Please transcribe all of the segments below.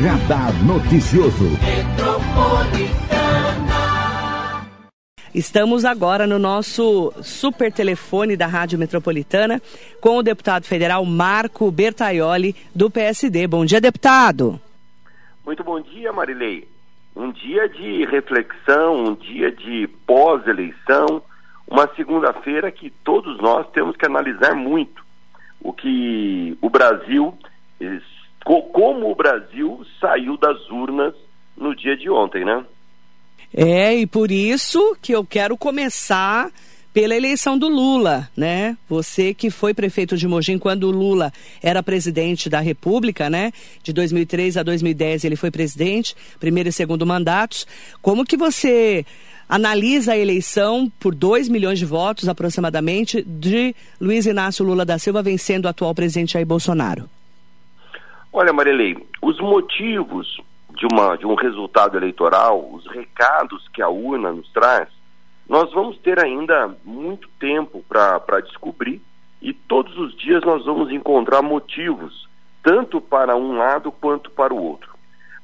Radar Noticioso. Estamos agora no nosso super telefone da Rádio Metropolitana com o deputado federal Marco Bertaioli, do PSD. Bom dia, deputado. Muito bom dia, Marilei. Um dia de reflexão, um dia de pós-eleição, uma segunda-feira que todos nós temos que analisar muito o que o Brasil, como o Brasil saiu das urnas no dia de ontem, né? É, e por isso que eu quero começar pela eleição do Lula, né? Você que foi prefeito de Mogi quando o Lula era presidente da República, né? De 2003 a 2010 ele foi presidente, primeiro e segundo mandatos. Como que você analisa a eleição por 2 milhões de votos aproximadamente de Luiz Inácio Lula da Silva vencendo o atual presidente Jair Bolsonaro? Olha, Marilei, os motivos de, uma, de um resultado eleitoral, os recados que a urna nos traz, nós vamos ter ainda muito tempo para descobrir e todos os dias nós vamos encontrar motivos, tanto para um lado quanto para o outro.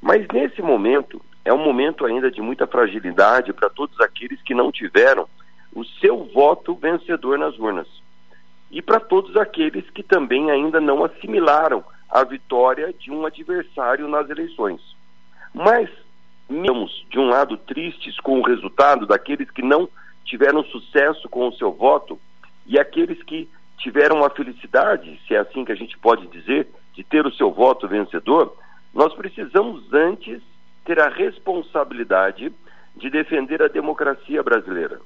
Mas nesse momento, é um momento ainda de muita fragilidade para todos aqueles que não tiveram o seu voto vencedor nas urnas. E para todos aqueles que também ainda não assimilaram a vitória de um adversário nas eleições. Mas, mesmo de um lado tristes com o resultado daqueles que não tiveram sucesso com o seu voto e aqueles que tiveram a felicidade, se é assim que a gente pode dizer, de ter o seu voto vencedor, nós precisamos antes ter a responsabilidade de defender a democracia brasileira.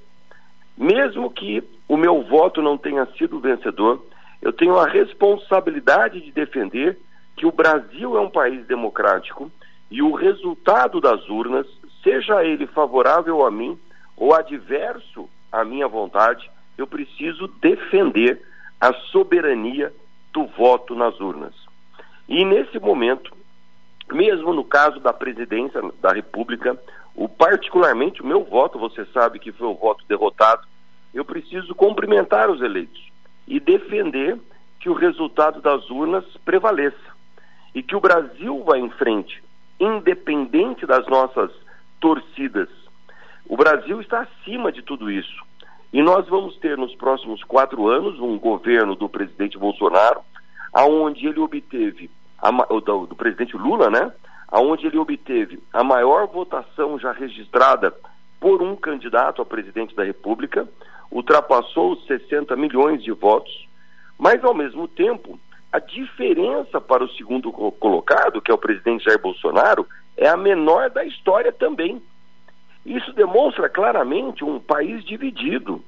Mesmo que o meu voto não tenha sido vencedor, eu tenho a responsabilidade de defender que o Brasil é um país democrático e o resultado das urnas, seja ele favorável a mim ou adverso à minha vontade, eu preciso defender a soberania do voto nas urnas. E nesse momento, mesmo no caso da presidência da República, o particularmente o meu voto, você sabe que foi um voto derrotado, eu preciso cumprimentar os eleitos e defender que o resultado das urnas prevaleça e que o Brasil vá em frente, independente das nossas torcidas. O Brasil está acima de tudo isso. E nós vamos ter nos próximos quatro anos um governo do presidente Bolsonaro, aonde ele obteve a, do, do presidente Lula, né? Aonde ele obteve a maior votação já registrada por um candidato a presidente da República, ultrapassou os 60 milhões de votos, mas ao mesmo tempo, a diferença para o segundo colocado, que é o presidente Jair Bolsonaro, é a menor da história também. Isso demonstra claramente um país dividido,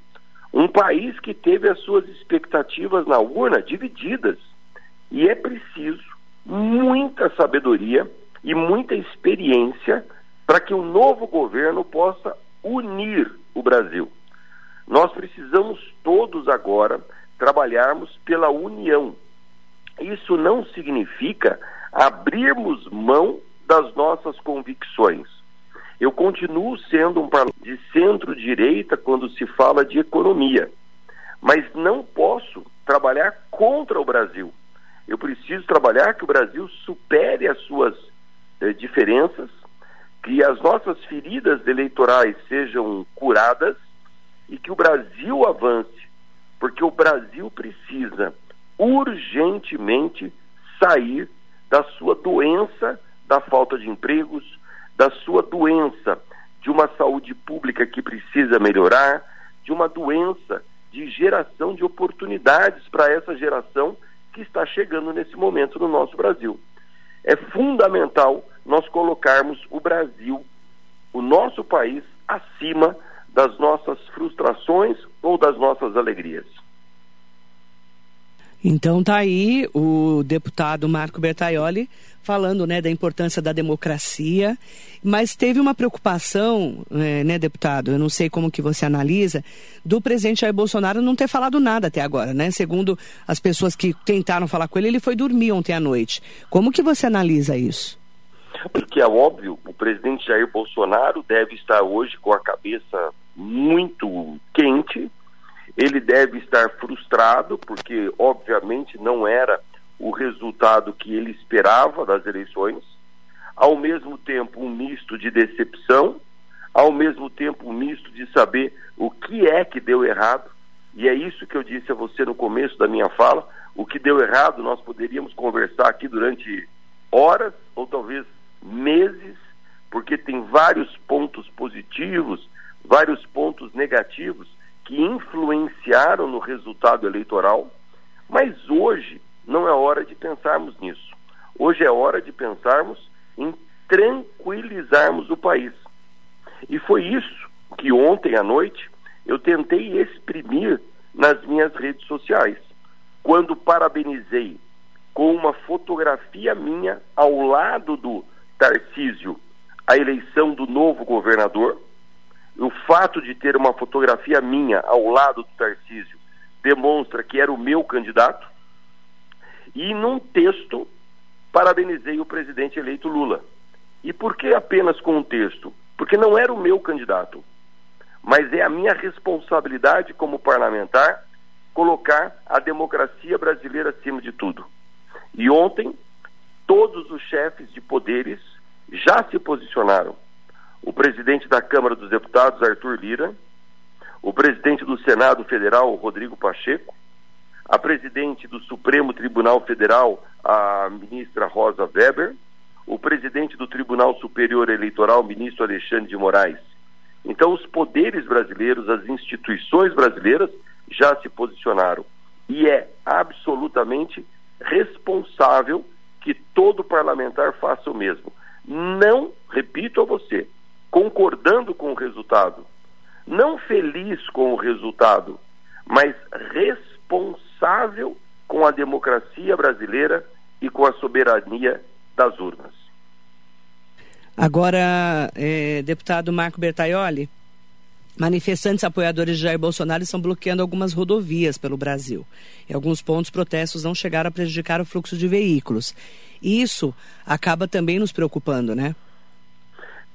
um país que teve as suas expectativas na urna divididas. E é preciso muita sabedoria e muita experiência para que o novo governo possa unir o Brasil. Nós precisamos todos agora trabalharmos pela união. Isso não significa abrirmos mão das nossas convicções. Eu continuo sendo um de centro-direita quando se fala de economia, mas não posso trabalhar contra o Brasil. Eu preciso trabalhar que o Brasil supere as suas eh, diferenças, que as nossas feridas eleitorais sejam curadas e que o Brasil avance, porque o Brasil precisa urgentemente sair da sua doença da falta de empregos, da sua doença de uma saúde pública que precisa melhorar, de uma doença de geração de oportunidades para essa geração que está chegando nesse momento no nosso Brasil. É fundamental nós colocarmos o Brasil, o nosso país, acima das nossas frustrações ou das nossas alegrias. Então tá aí o deputado Marco Bertaioli falando né, da importância da democracia, mas teve uma preocupação, é, né, deputado, eu não sei como que você analisa, do presidente Jair Bolsonaro não ter falado nada até agora, né? Segundo as pessoas que tentaram falar com ele, ele foi dormir ontem à noite. Como que você analisa isso? Porque é óbvio, o presidente Jair Bolsonaro deve estar hoje com a cabeça muito quente, ele deve estar frustrado, porque obviamente não era o resultado que ele esperava das eleições. ao mesmo tempo um misto de decepção, ao mesmo tempo um misto de saber o que é que deu errado, e é isso que eu disse a você no começo da minha fala, o que deu errado nós poderíamos conversar aqui durante horas ou talvez meses, porque tem vários pontos positivos, vários pontos negativos que influenciaram no resultado eleitoral, mas hoje não é hora de pensarmos nisso. Hoje é hora de pensarmos em tranquilizarmos o país. E foi isso que ontem à noite eu tentei exprimir nas minhas redes sociais, quando parabenizei com uma fotografia minha ao lado do Tarcísio a eleição do novo governador. O fato de ter uma fotografia minha ao lado do Tarcísio demonstra que era o meu candidato. E num texto parabenizei o presidente eleito Lula. E por que apenas com um texto? Porque não era o meu candidato, mas é a minha responsabilidade como parlamentar colocar a democracia brasileira acima de tudo. E ontem, todos os chefes de poderes já se posicionaram. O presidente da Câmara dos Deputados, Arthur Lira, o presidente do Senado Federal, Rodrigo Pacheco, a presidente do Supremo Tribunal Federal, a ministra Rosa Weber, o presidente do Tribunal Superior Eleitoral, ministro Alexandre de Moraes. Então, os poderes brasileiros, as instituições brasileiras já se posicionaram. E é absolutamente responsável que todo parlamentar faça o mesmo. Não, repito a você, concordando com o resultado, não feliz com o resultado, mas responsável com a democracia brasileira e com a soberania das urnas. Agora, é, deputado Marco Bertaioli, manifestantes apoiadores de Jair Bolsonaro estão bloqueando algumas rodovias pelo Brasil. Em alguns pontos, protestos não chegaram a prejudicar o fluxo de veículos. Isso acaba também nos preocupando, né?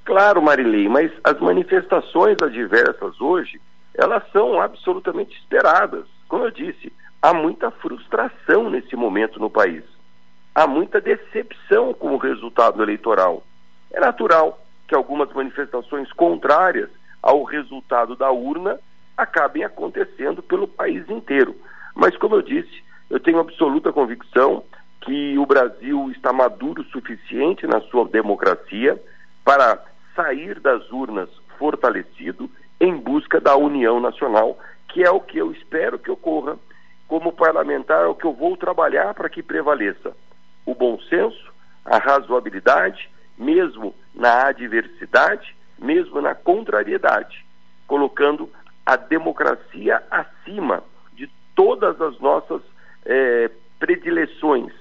Claro, Marilei, mas as manifestações adversas hoje, elas são absolutamente esperadas. Como eu disse, há muita frustração nesse momento no país. Há muita decepção com o resultado eleitoral. É natural que algumas manifestações contrárias ao resultado da urna acabem acontecendo pelo país inteiro. Mas, como eu disse, eu tenho absoluta convicção que o Brasil está maduro o suficiente na sua democracia para sair das urnas fortalecido em busca da união nacional, que é o que eu espero que ocorra. Como parlamentar, é o que eu vou trabalhar para que prevaleça o bom senso, a razoabilidade, mesmo na adversidade, mesmo na contrariedade, colocando a democracia acima de todas as nossas é, predileções.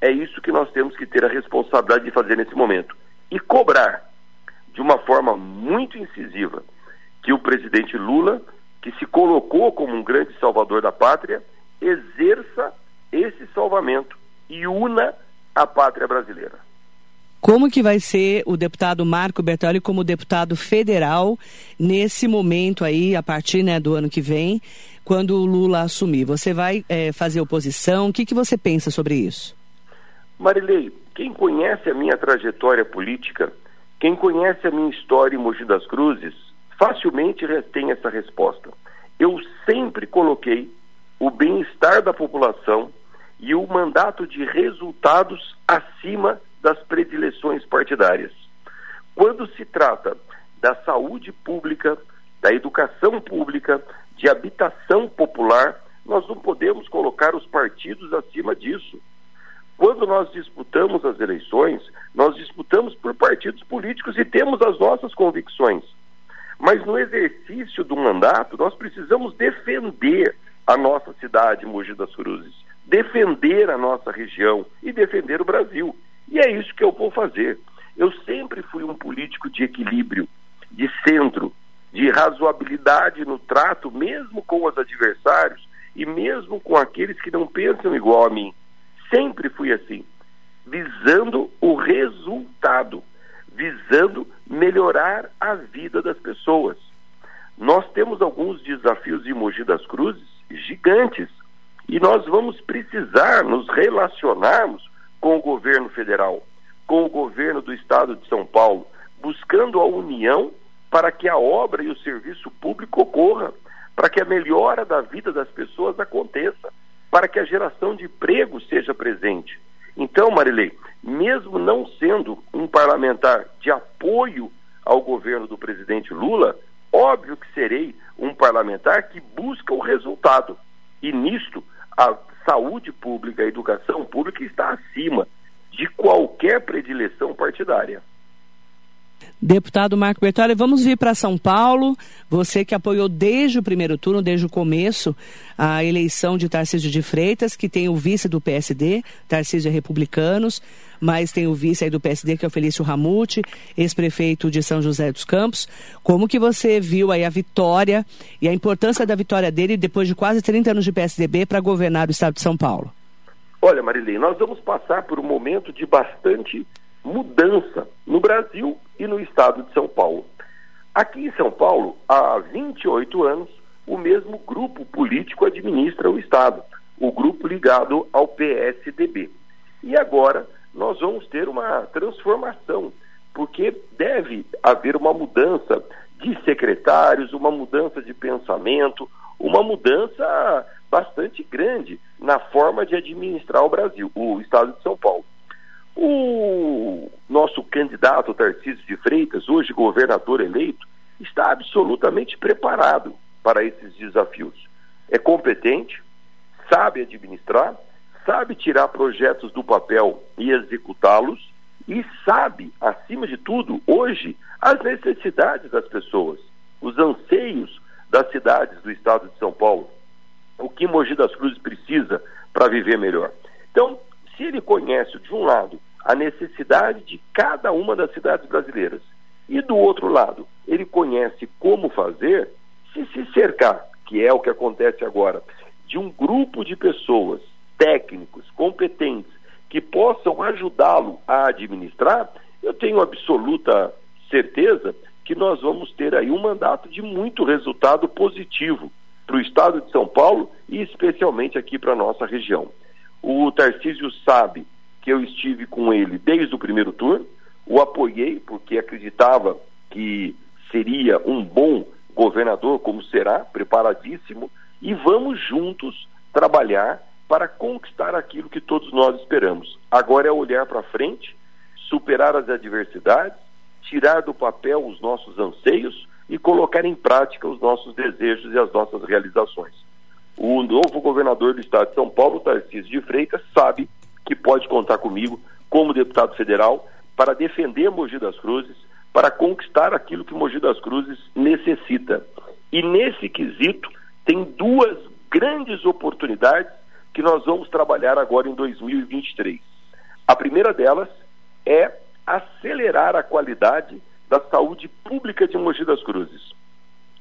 É isso que nós temos que ter a responsabilidade de fazer nesse momento. E cobrar de uma forma muito incisiva que o presidente Lula, que se colocou como um grande salvador da pátria, exerça esse salvamento e una a pátria brasileira. Como que vai ser o deputado Marco Bertoli como deputado federal nesse momento aí, a partir né, do ano que vem, quando o Lula assumir? Você vai é, fazer oposição? O que, que você pensa sobre isso? Marilei, quem conhece a minha trajetória política, quem conhece a minha história em Mogi das Cruzes, facilmente tem essa resposta. Eu sempre coloquei o bem-estar da população e o mandato de resultados acima das predileções partidárias. Quando se trata da saúde pública, da educação pública, de habitação popular, nós não podemos colocar os partidos acima disso. Quando nós disputamos as eleições, nós disputamos por partidos políticos e temos as nossas convicções. Mas no exercício do mandato, nós precisamos defender a nossa cidade, Mogi das Cruzes, defender a nossa região e defender o Brasil. E é isso que eu vou fazer. Eu sempre fui um político de equilíbrio, de centro, de razoabilidade no trato, mesmo com os adversários e mesmo com aqueles que não pensam igual a mim. Sempre fui assim, visando o resultado, visando melhorar a vida das pessoas. Nós temos alguns desafios em Mogi das Cruzes gigantes e nós vamos precisar nos relacionarmos com o governo federal, com o governo do estado de São Paulo, buscando a união para que a obra e o serviço público ocorra, para que a melhora da vida das pessoas aconteça, para que a geração de emprego seja presente. Então, Marilei, mesmo não sendo um parlamentar de apoio ao governo do presidente Lula, óbvio que serei um parlamentar que busca o resultado. E nisto, a saúde pública, a educação pública está acima de qualquer predileção partidária. Deputado Marco Bertoli, vamos vir para São Paulo. Você que apoiou desde o primeiro turno, desde o começo, a eleição de Tarcísio de Freitas, que tem o vice do PSD, Tarcísio é Republicanos, mas tem o vice aí do PSD, que é o Felício Ramute, ex-prefeito de São José dos Campos. Como que você viu aí a vitória e a importância da vitória dele depois de quase 30 anos de PSDB para governar o estado de São Paulo? Olha, Marilei, nós vamos passar por um momento de bastante mudança no Brasil e no estado de São Paulo. Aqui em São Paulo, há 28 anos, o mesmo grupo político administra o estado, o grupo ligado ao PSDB. E agora nós vamos ter uma transformação, porque deve haver uma mudança de secretários, uma mudança de pensamento, uma mudança bastante grande na forma de administrar o Brasil, o estado de São Paulo. O nosso candidato Tarcísio de Freitas, hoje governador eleito, está absolutamente preparado para esses desafios. É competente, sabe administrar, sabe tirar projetos do papel e executá-los e sabe, acima de tudo, hoje, as necessidades das pessoas, os anseios das cidades do estado de São Paulo, o que Mogi das Cruzes precisa para viver melhor. Então, se ele conhece, de um lado, a necessidade de cada uma das cidades brasileiras, e do outro lado, ele conhece como fazer, se se cercar, que é o que acontece agora, de um grupo de pessoas, técnicos, competentes, que possam ajudá-lo a administrar, eu tenho absoluta certeza que nós vamos ter aí um mandato de muito resultado positivo para o estado de São Paulo e especialmente aqui para a nossa região. O Tarcísio sabe que eu estive com ele desde o primeiro turno, o apoiei porque acreditava que seria um bom governador, como será, preparadíssimo, e vamos juntos trabalhar para conquistar aquilo que todos nós esperamos. Agora é olhar para frente, superar as adversidades, tirar do papel os nossos anseios e colocar em prática os nossos desejos e as nossas realizações. O novo governador do estado de São Paulo, Tarcísio de Freitas, sabe que pode contar comigo como deputado federal para defender Mogi das Cruzes, para conquistar aquilo que Mogi das Cruzes necessita. E nesse quesito tem duas grandes oportunidades que nós vamos trabalhar agora em 2023. A primeira delas é acelerar a qualidade da saúde pública de Mogi das Cruzes.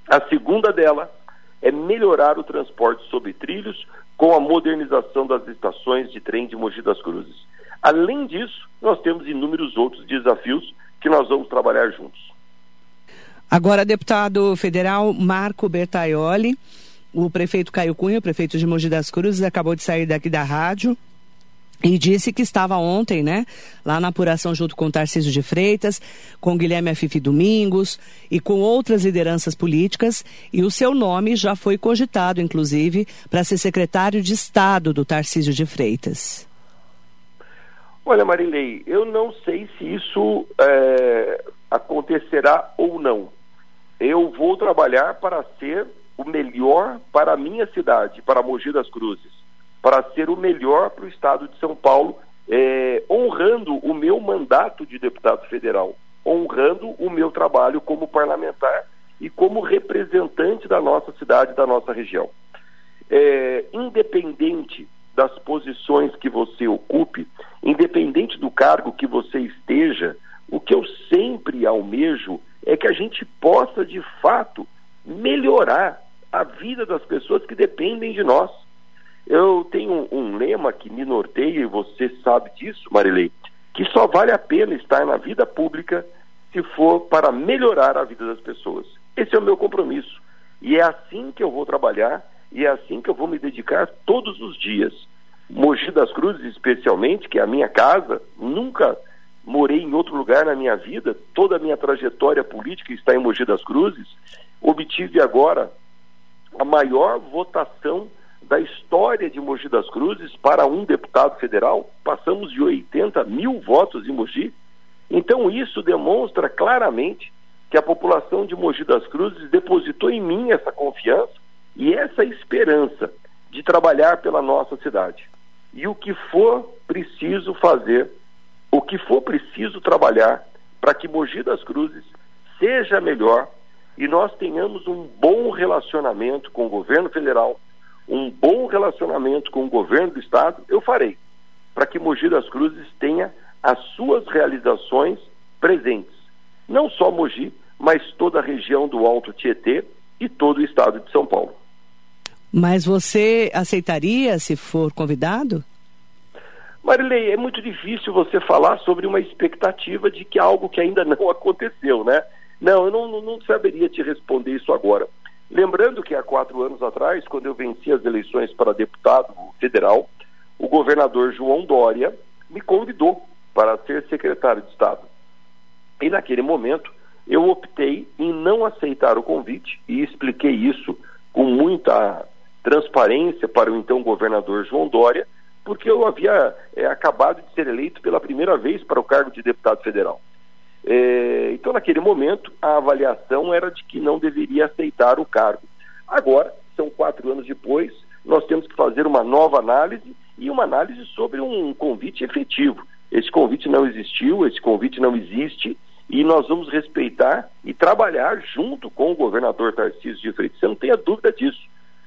A segunda dela é melhorar o transporte sobre trilhos com a modernização das estações de trem de Mogi das Cruzes. Além disso, nós temos inúmeros outros desafios que nós vamos trabalhar juntos. Agora, deputado federal Marco Bertaioli, o prefeito Caio Cunha, prefeito de Mogi das Cruzes, acabou de sair daqui da rádio e disse que estava ontem, né, lá na apuração junto com Tarcísio de Freitas, com Guilherme Afife Domingos e com outras lideranças políticas, e o seu nome já foi cogitado, inclusive, para ser secretário de Estado do Tarcísio de Freitas. Olha, Marilei, eu não sei se isso é, acontecerá ou não. Eu vou trabalhar para ser o melhor para a minha cidade, para Mogi das Cruzes para ser o melhor para o Estado de São Paulo, é, honrando o meu mandato de deputado federal, honrando o meu trabalho como parlamentar e como representante da nossa cidade, da nossa região. É, independente das posições que você ocupe, independente do cargo que você esteja, o que eu sempre almejo é que a gente possa, de fato, melhorar a vida das pessoas que dependem de nós. Eu tenho um, lema que me norteia, e você sabe disso, Marilei, que só vale a pena estar na vida pública se for para melhorar a vida das pessoas. Esse é o meu compromisso. E é assim que eu vou trabalhar e é assim que eu vou me dedicar todos os dias. Mogi das Cruzes, especialmente, que é a minha casa, nunca morei em outro lugar na minha vida, toda a minha trajetória política está em Mogi das Cruzes, obtive agora a maior votação da história de Mogi das Cruzes para um deputado federal. Passamos de 80 mil votos em Mogi. Então, isso demonstra claramente que a população de Mogi das Cruzes depositou em mim essa confiança e essa esperança de trabalhar pela nossa cidade. E o que for preciso fazer, o que for preciso trabalhar para que Mogi das Cruzes seja melhor e nós tenhamos um bom relacionamento com o governo federal, um bom relacionamento com o governo do estado, eu farei, para que Mogi das Cruzes tenha as suas realizações presentes. Não só Mogi, mas toda a região do Alto Tietê e todo o estado de São Paulo. Mas você aceitaria se for convidado? Marilei, é muito difícil você falar sobre uma expectativa de que algo que ainda não aconteceu, né? Não, eu não, não saberia te responder isso agora. Lembrando que há quatro anos atrás, quando eu venci as eleições para deputado federal, o governador João Dória me convidou para ser secretário de Estado. E naquele momento, eu optei em não aceitar o convite e expliquei isso com muita transparência para o então governador João Dória, porque eu havia é, acabado de ser eleito pela primeira vez para o cargo de deputado federal. É, então, naquele momento, a avaliação era de que não deveria aceitar o cargo. Agora, são quatro anos depois, nós temos que fazer uma nova análise e uma análise sobre um convite efetivo. Esse convite não existiu, esse convite não existe e nós vamos respeitar e trabalhar junto com o governador Tarcísio de Freitas. Você não tenha dúvida disso.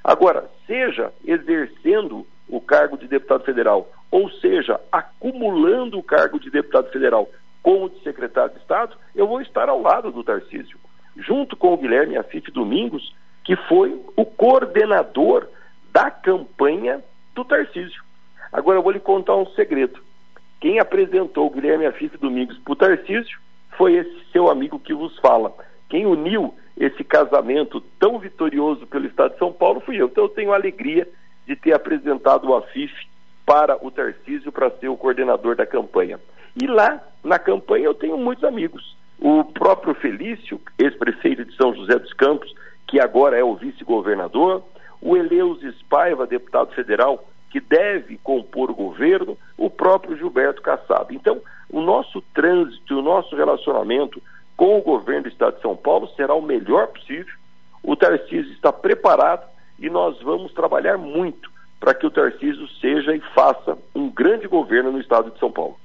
Agora, seja exercendo o cargo de deputado federal, ou seja, acumulando o cargo de deputado federal como de secretário de Estado, eu vou estar ao lado do Tarcísio, junto com o Guilherme Afif Domingos, que foi o coordenador da campanha do Tarcísio. Agora eu vou lhe contar um segredo. Quem apresentou o Guilherme Afif Domingos para o Tarcísio foi esse seu amigo que vos fala. Quem uniu esse casamento tão vitorioso pelo Estado de São Paulo fui eu. Então eu tenho a alegria de ter apresentado o Afif para o Tarcísio para ser o coordenador da campanha. E lá, na campanha, eu tenho muitos amigos. O próprio Felício, ex-prefeito de São José dos Campos, que agora é o vice-governador, o Eleusis Paiva, deputado federal, que deve compor o governo, o próprio Gilberto Kassab. Então, o nosso trânsito, o nosso relacionamento com o governo do Estado de São Paulo será o melhor possível. O Tarcísio está preparado e nós vamos trabalhar muito para que o Tarcísio seja e faça um grande governo no Estado de São Paulo.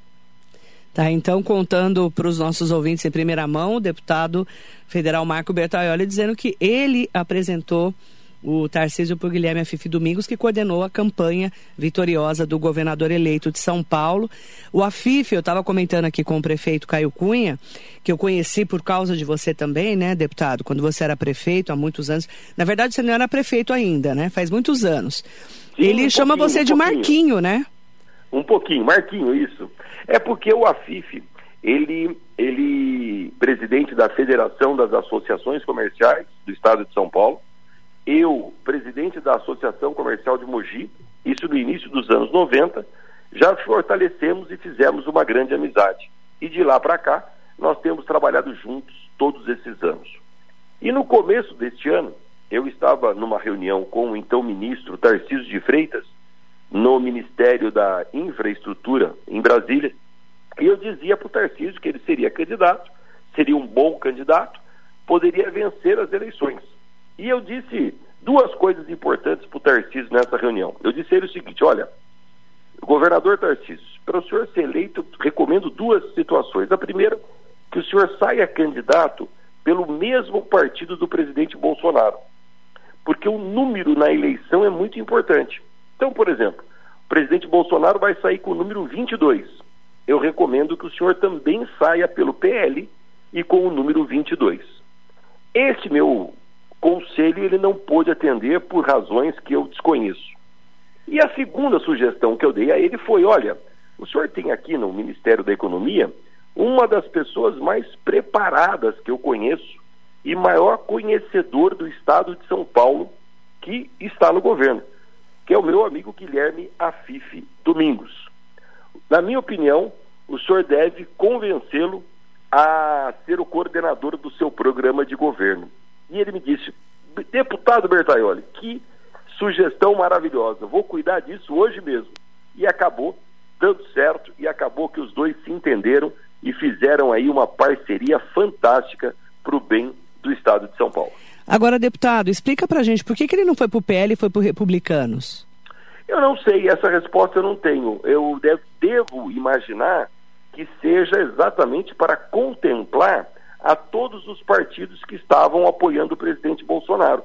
Tá, então, contando para os nossos ouvintes em primeira mão, o deputado federal Marco Bertaioli dizendo que ele apresentou o Tarcísio por Guilherme Afife Domingos, que coordenou a campanha vitoriosa do governador eleito de São Paulo. O Afife, eu estava comentando aqui com o prefeito Caio Cunha, que eu conheci por causa de você também, né, deputado, quando você era prefeito há muitos anos. Na verdade, você não era prefeito ainda, né? Faz muitos anos. Sim, Ele um chama você de. Marquinho, né? Um pouquinho, Marquinho, isso. É porque o Afife, ele, ele, presidente da Federação das Associações Comerciais do Estado de São Paulo, eu, presidente da Associação Comercial de Mogi, isso no início dos anos 90, já fortalecemos e fizemos uma grande amizade. E de lá para cá, nós temos trabalhado juntos todos esses anos. E no começo deste ano, eu estava numa reunião com o então ministro Tarcísio de Freitas, no Ministério da Infraestrutura, em Brasília, e eu dizia para o Tarcísio que ele seria candidato, seria um bom candidato, poderia vencer as eleições. E eu disse duas coisas importantes para o Tarcísio nessa reunião. Eu disse ele o seguinte: olha, governador Tarcísio, para o senhor ser eleito, recomendo duas situações. A primeira, que o senhor saia candidato pelo mesmo partido do presidente Bolsonaro. Porque o número na eleição é muito importante. Então, por exemplo, o presidente Bolsonaro vai sair com o número 22. Eu recomendo que o senhor também saia pelo PL e com o número 22. Esse meu conselho ele não pôde atender por razões que eu desconheço. E a segunda sugestão que eu dei a ele foi: olha, o senhor tem aqui no Ministério da Economia uma das pessoas mais preparadas que eu conheço e maior conhecedor do estado de São Paulo que está no governo, que é o meu amigo Guilherme Afife Domingos. Na minha opinião, o senhor deve convencê-lo a ser o coordenador do seu programa de governo. E ele me disse, deputado Bertaioli, que sugestão maravilhosa, vou cuidar disso hoje mesmo. E acabou dando certo e acabou que os dois se entenderam e fizeram aí uma parceria fantástica para o bem do Estado de São Paulo. Agora, deputado, explica para gente por que, que ele não foi para o PL e foi para Republicanos? Eu não sei, essa resposta eu não tenho. Eu devo, devo imaginar que seja exatamente para contemplar a todos os partidos que estavam apoiando o presidente Bolsonaro.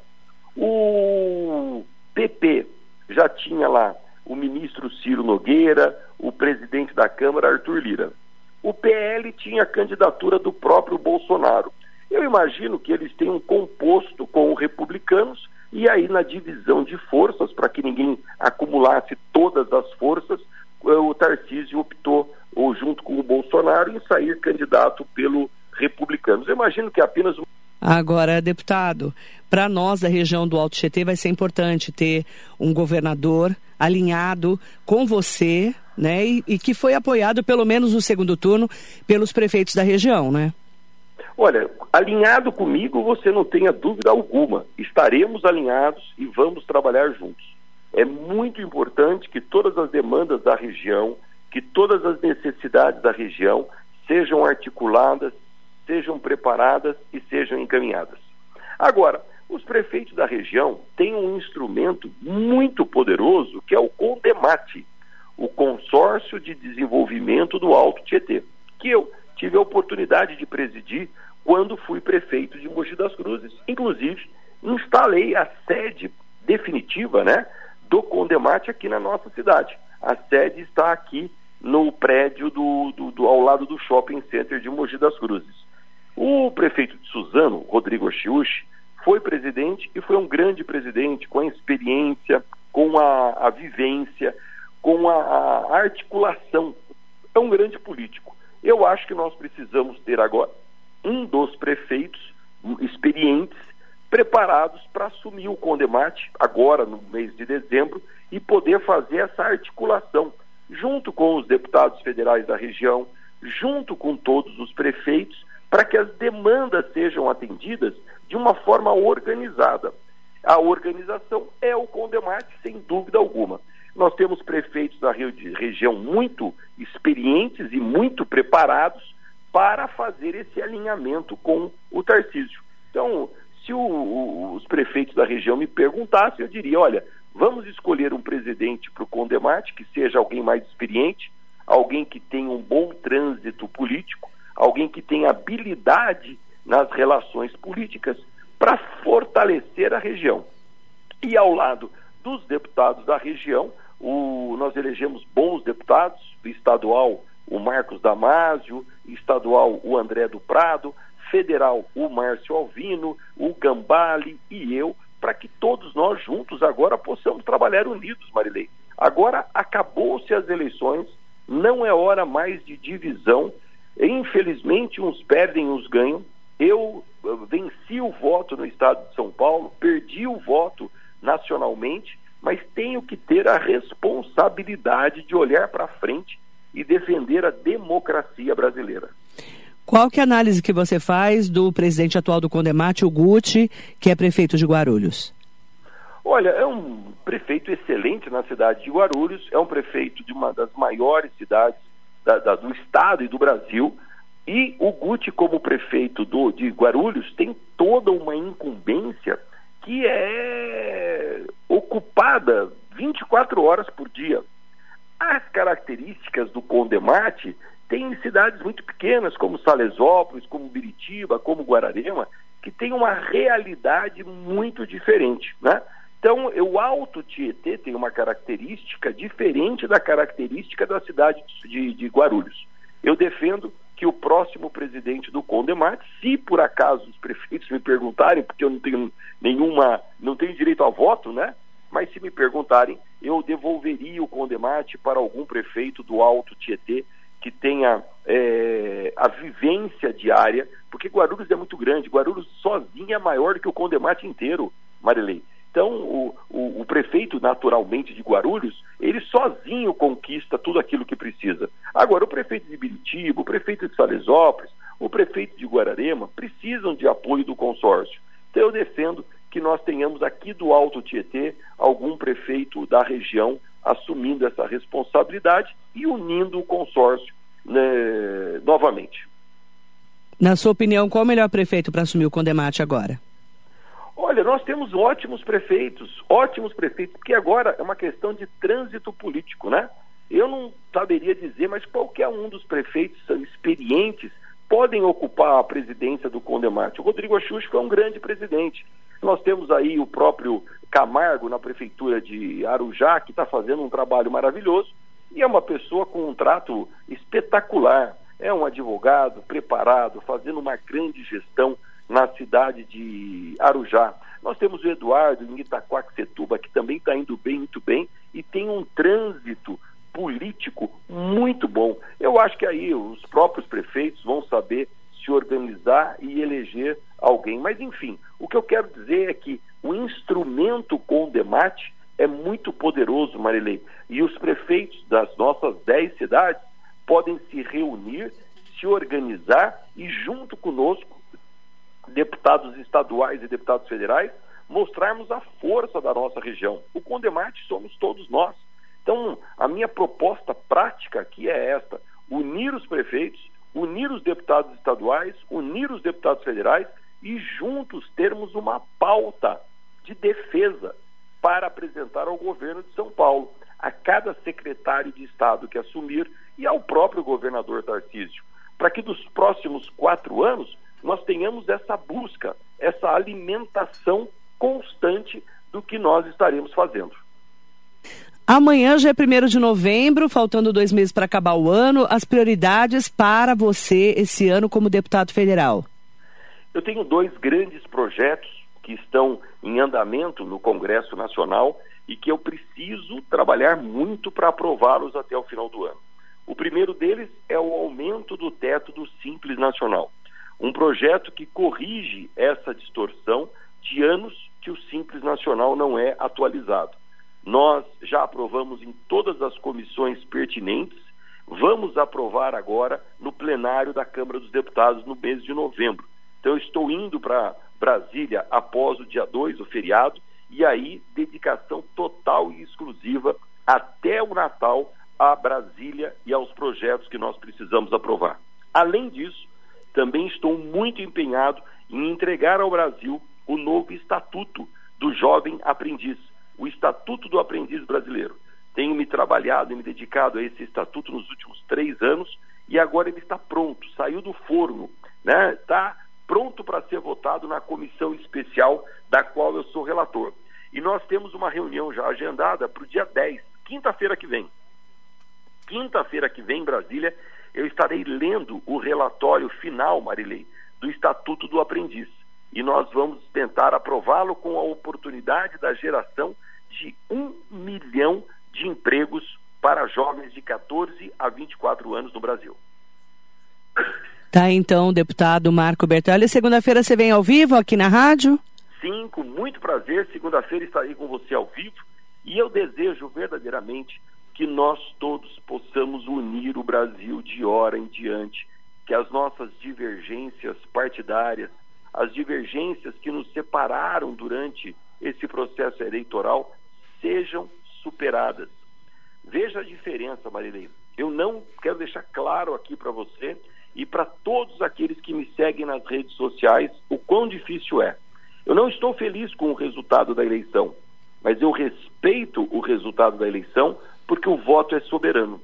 O PP já tinha lá o ministro Ciro Nogueira, o presidente da Câmara Arthur Lira. O PL tinha a candidatura do próprio Bolsonaro. Eu imagino que eles tenham composto com os republicanos e aí na divisão de forças, para que ninguém acumulasse todas as forças, o Tarcísio optou, ou junto com o Bolsonaro, em sair candidato pelo republicanos. Eu imagino que apenas Agora, deputado, para nós da região do Alto Tietê vai ser importante ter um governador alinhado com você, né? E, e, que foi apoiado, pelo menos no segundo turno, pelos prefeitos da região, né? Olha, alinhado comigo, você não tenha dúvida alguma. Estaremos alinhados e vamos trabalhar juntos. É muito importante que todas as demandas da região, que todas as necessidades da região sejam articuladas, sejam preparadas e sejam encaminhadas. Agora, os prefeitos da região têm um instrumento muito poderoso que é o CONDEMAT, o Consórcio de Desenvolvimento do Alto Tietê, que eu tive a oportunidade de presidir quando fui prefeito de Mogi das Cruzes. Inclusive, instalei a sede definitiva né, do Condemate aqui na nossa cidade. A sede está aqui no prédio do, do, do, ao lado do shopping center de Mogi das Cruzes. O prefeito de Suzano, Rodrigo Chiuchi, foi presidente e foi um grande presidente com a experiência, com a, a vivência, com a, a articulação. É um grande político. Eu acho que nós precisamos ter agora um dos prefeitos experientes preparados para assumir o Condemate agora no mês de dezembro e poder fazer essa articulação junto com os deputados federais da região, junto com todos os prefeitos, para que as demandas sejam atendidas de uma forma organizada. A organização é o Condemate, sem dúvida alguma. Nós temos prefeitos da região muito experientes e muito preparados para fazer esse alinhamento com o Tarcísio. Então, se o, o, os prefeitos da região me perguntassem, eu diria: olha, vamos escolher um presidente para o Condemate que seja alguém mais experiente, alguém que tenha um bom trânsito político, alguém que tenha habilidade nas relações políticas para fortalecer a região. E ao lado dos deputados da região, o, nós elegemos bons deputados, estadual o Marcos Damásio, estadual o André do Prado, federal o Márcio Alvino, o Gambale e eu, para que todos nós juntos agora possamos trabalhar unidos, Marilei. Agora acabou-se as eleições, não é hora mais de divisão. Infelizmente, uns perdem, uns ganham. Eu venci o voto no estado de São Paulo, perdi o voto nacionalmente, mas tenho que ter a responsabilidade de olhar para frente e defender a democracia brasileira. Qual que é a análise que você faz do presidente atual do Condemate, o Guti, que é prefeito de Guarulhos? Olha, é um prefeito excelente na cidade de Guarulhos, é um prefeito de uma das maiores cidades da, da, do estado e do Brasil. E o Guti, como prefeito do, de Guarulhos, tem toda uma incumbência que é ocupada 24 horas por dia. As características do Condemate tem cidades muito pequenas, como Salesópolis, como Biritiba, como Guararema, que tem uma realidade muito diferente, né? Então, o Alto Tietê tem uma característica diferente da característica da cidade de, de Guarulhos. Eu defendo que o próximo presidente do Condemate, se por acaso os prefeitos me perguntarem, porque eu não tenho nenhuma, não tenho direito a voto, né? Mas se me perguntarem, eu devolveria o Condemate para algum prefeito do Alto Tietê que tenha é, a vivência diária, porque Guarulhos é muito grande, Guarulhos sozinho é maior que o Condemate inteiro, Marilei. Então, o, o, o, prefeito, naturalmente, de Guarulhos, ele sozinho conquista tudo aquilo que precisa. Agora, o prefeito de Biritiba, o prefeito de Salesópolis, o prefeito de Guararema precisam de apoio do consórcio. Então, eu defendo que nós tenhamos aqui do Alto Tietê algum prefeito da região assumindo essa responsabilidade e unindo o consórcio né, novamente. Na sua opinião, qual o melhor prefeito para assumir o Condemate agora? Olha, nós temos ótimos prefeitos, ótimos prefeitos, porque agora é uma questão de trânsito político, né? Eu não saberia dizer, mas qualquer um dos prefeitos experientes podem ocupar a presidência do Condemate. O Rodrigo Axux foi um grande presidente. Nós temos aí o próprio Camargo na prefeitura de Arujá, que está fazendo um trabalho maravilhoso, e é uma pessoa com um trato espetacular. É um advogado preparado, fazendo uma grande gestão na cidade de Arujá. Nós temos o Eduardo em Itaquaquecetuba, que também está indo bem, muito bem, e tem um trânsito político muito bom. Eu acho que aí os próprios prefeitos vão saber se organizar e eleger alguém. Mas, enfim, o que eu quero dizer é que o instrumento com debate é muito poderoso, Marilei. E os prefeitos das nossas dez cidades podem se reunir, se organizar e, junto conosco, deputados estaduais e deputados federais, mostrarmos a força da nossa região. O Condemate somos todos nós. Então, a minha proposta prática aqui é esta: unir os prefeitos, unir os deputados estaduais, unir os deputados federais e juntos termos uma pauta de defesa para apresentar ao governo de São Paulo, a cada secretário de Estado que assumir e ao próprio governador Tarcísio, para que dos próximos quatro anos nós tenhamos essa busca, essa alimentação constante do que nós estaremos fazendo. Amanhã já é 1 de novembro, faltando dois meses para acabar o ano. As prioridades para você esse ano como deputado federal? Eu tenho dois grandes projetos que estão em andamento no Congresso Nacional e que eu preciso trabalhar muito para aprová-los até o final do ano. O primeiro deles é o aumento do teto do Simples Nacional, um projeto que corrige essa distorção de anos que o Simples Nacional não é atualizado. Nós já aprovamos em todas as comissões pertinentes, vamos aprovar agora no plenário da Câmara dos Deputados no mês de novembro. Então, eu estou indo para Brasília após o dia 2, o feriado, e aí dedicação total e exclusiva até o Natal a Brasília e aos projetos que nós precisamos aprovar. Além disso, também estou muito empenhado em entregar ao Brasil o novo estatuto do jovem aprendiz, o Estatuto do Aprendiz Brasileiro. Tenho me trabalhado e me dedicado a esse estatuto nos últimos três anos e agora ele está pronto, saiu do forno, né? Está pronto para ser votado na comissão especial da qual eu sou relator. E nós temos uma reunião já agendada para o dia 10, quinta-feira que vem. Quinta-feira que vem, em Brasília, eu estarei lendo o relatório final, Marilei, do Estatuto do Aprendiz. E nós vamos tentar aprová-lo com a oportunidade da geração de um milhão de empregos para jovens de 14 a 24 anos no Brasil. Tá, então, deputado Marco Bertolli. Segunda-feira você vem ao vivo aqui na rádio? Sim, com muito prazer. Segunda-feira estarei com você ao vivo. E eu desejo verdadeiramente que nós todos possamos unir o Brasil de hora em diante, que as nossas divergências partidárias, as divergências que nos separaram durante esse processo eleitoral, sejam superadas. Veja a diferença, Marilei. Eu não quero deixar claro aqui para você e para todos aqueles que me seguem nas redes sociais o quão difícil é. Eu não estou feliz com o resultado da eleição, mas eu respeito o resultado da eleição porque o voto é soberano.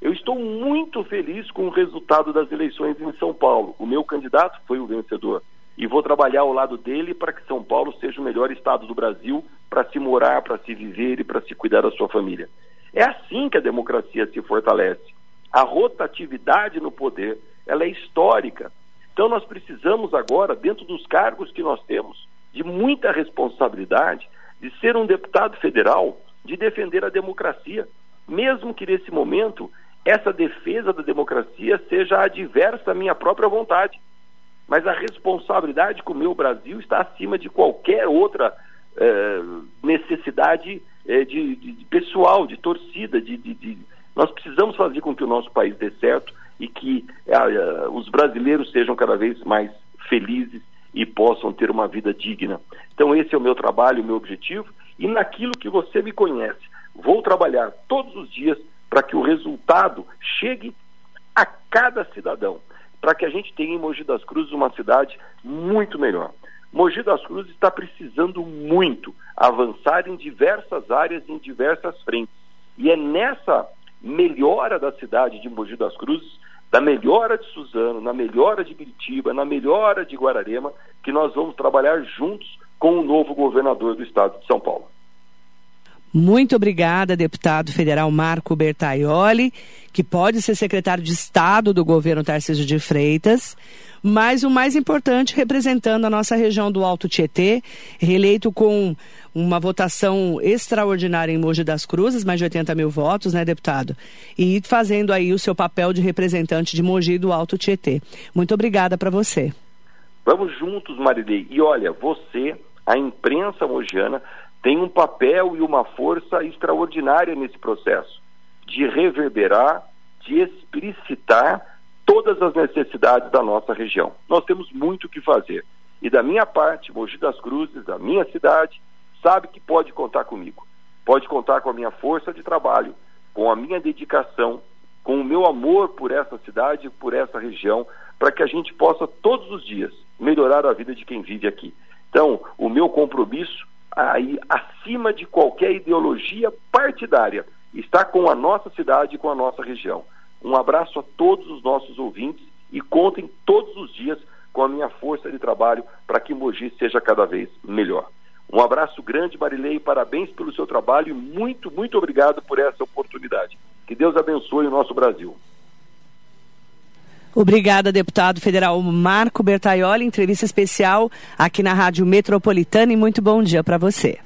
Eu estou muito feliz com o resultado das eleições em São Paulo. O meu candidato foi o vencedor e vou trabalhar ao lado dele para que São Paulo seja o melhor estado do Brasil para se morar, para se viver e para se cuidar da sua família. É assim que a democracia se fortalece. A rotatividade no poder, ela é histórica. Então nós precisamos agora, dentro dos cargos que nós temos, de muita responsabilidade, de ser um deputado federal, de defender a democracia, mesmo que nesse momento essa defesa da democracia seja adversa à minha própria vontade mas a responsabilidade com o meu Brasil está acima de qualquer outra é, necessidade é, de, de, de, pessoal, de torcida, de, de, nós precisamos fazer com que o nosso país dê certo e que é, os brasileiros sejam cada vez mais felizes e possam ter uma vida digna. Então esse é o meu trabalho, o meu objetivo e naquilo que você me conhece, vou trabalhar todos os dias para que o resultado chegue a cada cidadão, para que a gente tenha em Mogi das Cruzes uma cidade muito melhor. Mogi das Cruzes está precisando muito avançar em diversas áreas, em diversas frentes. E é nessa melhora da cidade de Mogi das Cruzes, da melhora de Suzano, na melhora de Biritiba, na melhora de Guararema, que nós vamos trabalhar juntos com o novo governador do estado de São Paulo. Muito obrigada, deputado federal Marco Bertaioli, que pode ser secretário de Estado do governo Tarcísio de Freitas, mas o mais importante, representando a nossa região do Alto Tietê, reeleito com uma votação extraordinária em Mogi das Cruzes, mais de 80 mil votos, né, deputado? E fazendo aí o seu papel de representante de Mogi do Alto Tietê. Muito obrigada para você. Vamos juntos, Marilei. E olha, você, a imprensa mogiana, tem um papel e uma força extraordinária nesse processo de reverberar, de explicitar todas as necessidades da nossa região. Nós temos muito o que fazer. E da minha parte, Mogi das Cruzes, da minha cidade, sabe que pode contar comigo. Pode contar com a minha força de trabalho, com a minha dedicação, com o meu amor por essa cidade, por essa região, para que a gente possa todos os dias melhorar a vida de quem vive aqui. Então, o meu compromisso aí acima de qualquer ideologia partidária está com a nossa cidade e com a nossa região. Um abraço a todos os nossos ouvintes e contem todos os dias com a minha força de trabalho para que Mogi seja cada vez melhor. Um abraço grande, Marilei, parabéns pelo seu trabalho e muito, muito obrigado por essa oportunidade. Que Deus abençoe o nosso Brasil. Obrigada, deputado federal Marco Bertaioli. Entrevista especial aqui na Rádio Metropolitana e muito bom dia para você.